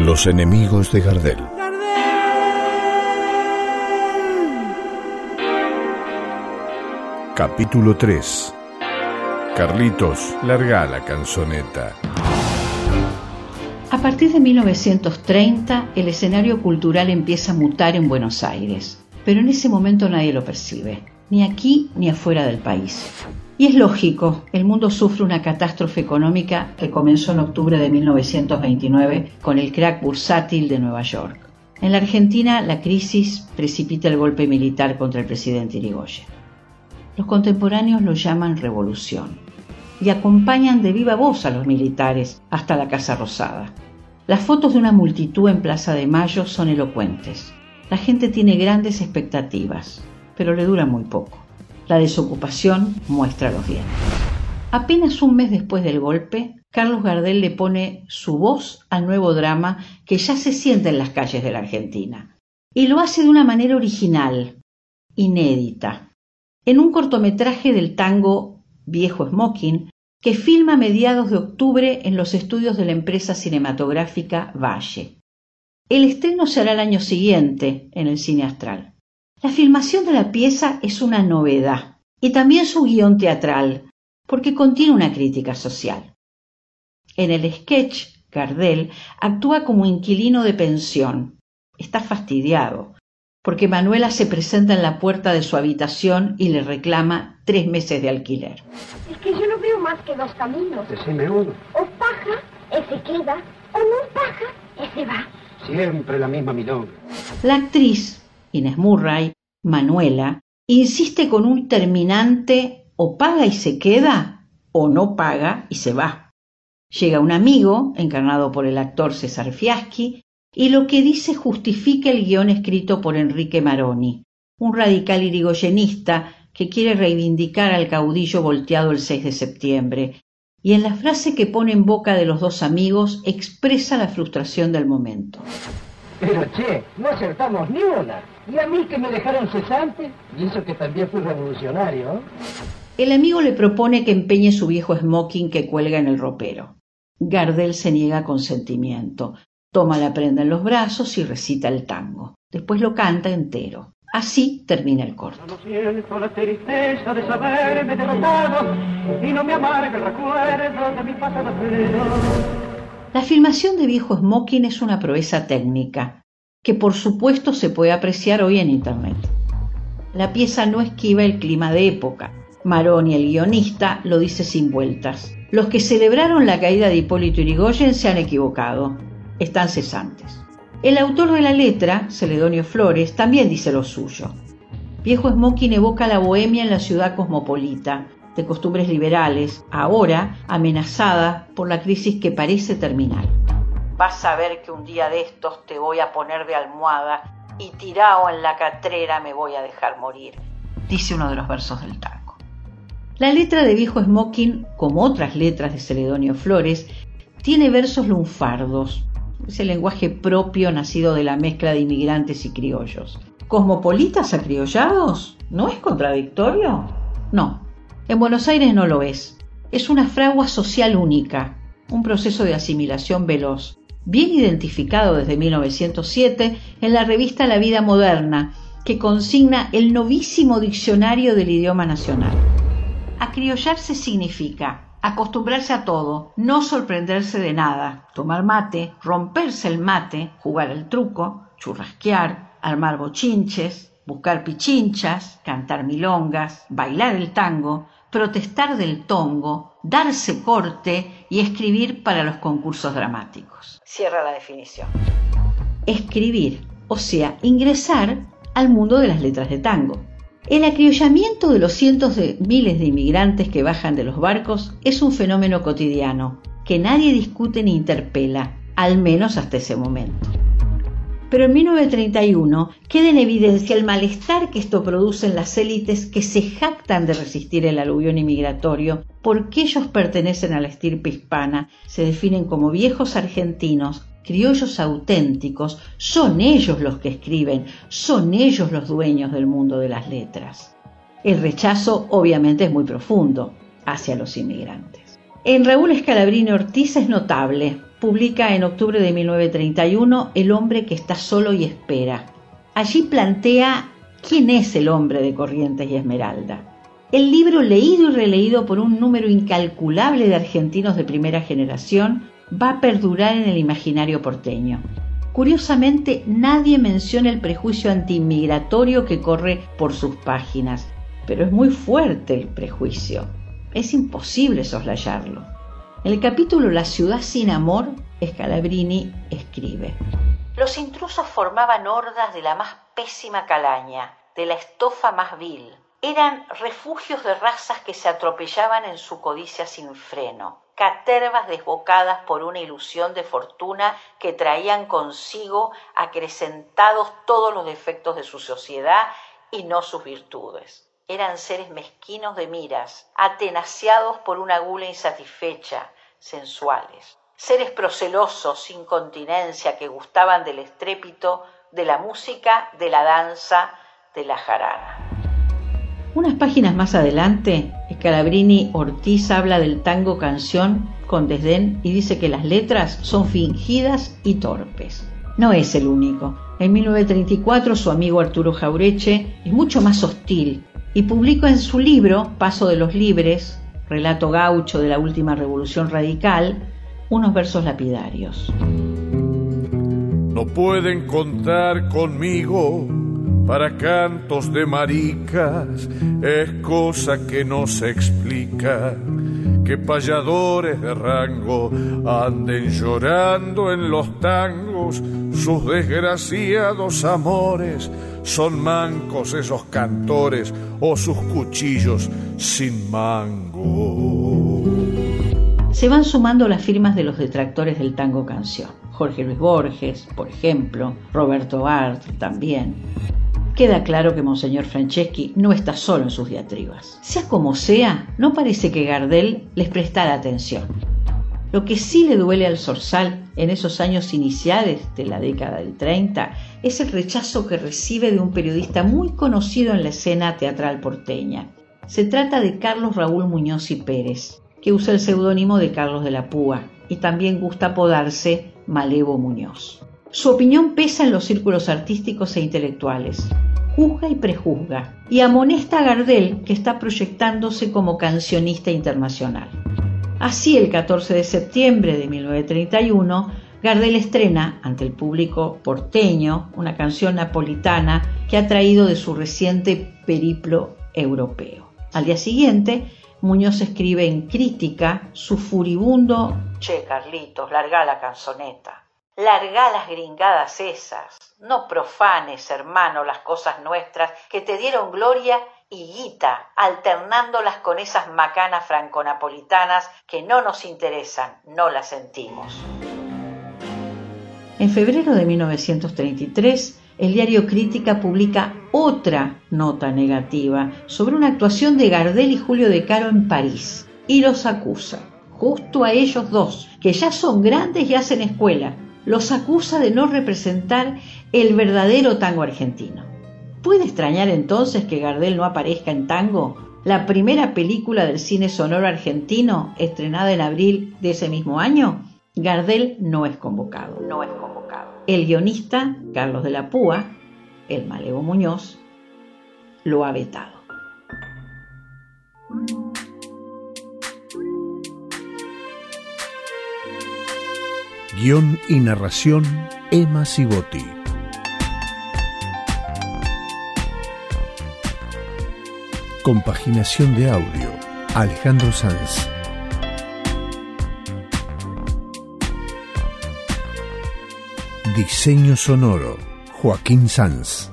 Los enemigos de Gardel. Capítulo 3. Carlitos, larga la canzoneta. A partir de 1930, el escenario cultural empieza a mutar en Buenos Aires, pero en ese momento nadie lo percibe, ni aquí ni afuera del país. Y es lógico, el mundo sufre una catástrofe económica que comenzó en octubre de 1929 con el crack bursátil de Nueva York. En la Argentina, la crisis precipita el golpe militar contra el presidente Irigoyen. Los contemporáneos lo llaman revolución y acompañan de viva voz a los militares hasta la Casa Rosada. Las fotos de una multitud en Plaza de Mayo son elocuentes. La gente tiene grandes expectativas, pero le dura muy poco. La desocupación muestra los dientes. Apenas un mes después del golpe, Carlos Gardel le pone su voz al nuevo drama que ya se siente en las calles de la Argentina. Y lo hace de una manera original, inédita. En un cortometraje del tango Viejo Smoking, que filma a mediados de octubre en los estudios de la empresa cinematográfica Valle. El estreno será el año siguiente en el Cine Astral. La filmación de la pieza es una novedad y también su guion teatral, porque contiene una crítica social. En el sketch, Gardel actúa como inquilino de pensión. Está fastidiado, porque Manuela se presenta en la puerta de su habitación y le reclama tres meses de alquiler. Es que yo no veo más que dos caminos. Decime uno. O paja, ese queda, o no paja, ese va. Siempre la misma milonga. La actriz Inés Murray, Manuela, insiste con un terminante o paga y se queda o no paga y se va. Llega un amigo, encarnado por el actor César Fiaschi, y lo que dice justifica el guion escrito por Enrique Maroni, un radical irigoyenista que quiere reivindicar al caudillo volteado el 6 de septiembre, y en la frase que pone en boca de los dos amigos expresa la frustración del momento. Pero che, no acertamos ni una. Y a mí que me dejaron cesante, y eso que también fui revolucionario. ¿eh? El amigo le propone que empeñe su viejo smoking que cuelga en el ropero. Gardel se niega con sentimiento, toma la prenda en los brazos y recita el tango. Después lo canta entero. Así termina el corto. No siento la tristeza de saberme derrotado y no me amarga el recuerdo de mi pasado feo. La filmación de Viejo Smoking es una proeza técnica, que por supuesto se puede apreciar hoy en Internet. La pieza no esquiva el clima de época. Maroni, el guionista, lo dice sin vueltas. Los que celebraron la caída de Hipólito Yrigoyen se han equivocado. Están cesantes. El autor de la letra, Celedonio Flores, también dice lo suyo. Viejo Smoking evoca la bohemia en la ciudad cosmopolita, de costumbres liberales, ahora amenazada por la crisis que parece terminar. Vas a ver que un día de estos te voy a poner de almohada y tirado en la catrera me voy a dejar morir, dice uno de los versos del tango. La letra de Viejo Smoking, como otras letras de Celedonio Flores, tiene versos lunfardos, ese lenguaje propio nacido de la mezcla de inmigrantes y criollos. ¿Cosmopolitas acriollados? ¿No es contradictorio? No, en Buenos Aires no lo es. Es una fragua social única, un proceso de asimilación veloz, bien identificado desde 1907 en la revista La Vida Moderna, que consigna el novísimo diccionario del idioma nacional. Acriollarse significa acostumbrarse a todo, no sorprenderse de nada, tomar mate, romperse el mate, jugar el truco, churrasquear, armar bochinches, buscar pichinchas, cantar milongas, bailar el tango, protestar del tongo, darse corte y escribir para los concursos dramáticos. Cierra la definición. Escribir, o sea, ingresar al mundo de las letras de tango. El acriollamiento de los cientos de miles de inmigrantes que bajan de los barcos es un fenómeno cotidiano que nadie discute ni interpela, al menos hasta ese momento pero en 1931 queda en evidencia el malestar que esto produce en las élites que se jactan de resistir el aluvión inmigratorio porque ellos pertenecen a la estirpe hispana, se definen como viejos argentinos, criollos auténticos, son ellos los que escriben, son ellos los dueños del mundo de las letras. El rechazo obviamente es muy profundo hacia los inmigrantes. En Raúl Escalabrini Ortiz es notable publica en octubre de 1931 El hombre que está solo y espera. Allí plantea quién es el hombre de Corrientes y Esmeralda. El libro, leído y releído por un número incalculable de argentinos de primera generación, va a perdurar en el imaginario porteño. Curiosamente, nadie menciona el prejuicio antiinmigratorio que corre por sus páginas, pero es muy fuerte el prejuicio. Es imposible soslayarlo. El capítulo La ciudad sin amor, Scalabrini escribe: Los intrusos formaban hordas de la más pésima calaña, de la estofa más vil. Eran refugios de razas que se atropellaban en su codicia sin freno, catervas desbocadas por una ilusión de fortuna que traían consigo acrecentados todos los defectos de su sociedad y no sus virtudes eran seres mezquinos de miras, atenaciados por una gula insatisfecha, sensuales, seres procelosos sin continencia que gustaban del estrépito, de la música, de la danza, de la jarana. Unas páginas más adelante, Scalabrini Ortiz habla del tango canción con desdén y dice que las letras son fingidas y torpes. No es el único. En 1934 su amigo Arturo Jaureche es mucho más hostil y publicó en su libro Paso de los Libres, relato gaucho de la última revolución radical, unos versos lapidarios. No pueden contar conmigo para cantos de maricas, es cosa que no se explica que payadores de rango anden llorando en los tangos sus desgraciados amores. Son mancos esos cantores o sus cuchillos sin mango. Se van sumando las firmas de los detractores del tango canción. Jorge Luis Borges, por ejemplo, Roberto Art también. Queda claro que Monseñor Franceschi no está solo en sus diatribas. Sea como sea, no parece que Gardel les prestara atención. Lo que sí le duele al Zorzal en esos años iniciales de la década del 30 es el rechazo que recibe de un periodista muy conocido en la escena teatral porteña. Se trata de Carlos Raúl Muñoz y Pérez, que usa el seudónimo de Carlos de la Púa y también gusta apodarse Malevo Muñoz. Su opinión pesa en los círculos artísticos e intelectuales juzga y prejuzga, y amonesta a Gardel, que está proyectándose como cancionista internacional. Así, el 14 de septiembre de 1931, Gardel estrena ante el público porteño una canción napolitana que ha traído de su reciente periplo europeo. Al día siguiente, Muñoz escribe en crítica su furibundo Che, Carlitos, larga la canzoneta. Larga las gringadas esas. No profanes, hermano, las cosas nuestras que te dieron gloria y guita, alternándolas con esas macanas franconapolitanas que no nos interesan, no las sentimos. En febrero de 1933, el diario Crítica publica otra nota negativa sobre una actuación de Gardel y Julio de Caro en París y los acusa, justo a ellos dos, que ya son grandes y hacen escuela, los acusa de no representar el verdadero tango argentino. ¿Puede extrañar entonces que Gardel no aparezca en Tango, la primera película del cine sonoro argentino estrenada en abril de ese mismo año? Gardel no es convocado. No es convocado. El guionista, Carlos de la Púa, el Malevo Muñoz, lo ha vetado. Guión y narración Emma Sibotti. Compaginación de audio Alejandro Sanz. Diseño sonoro Joaquín Sanz.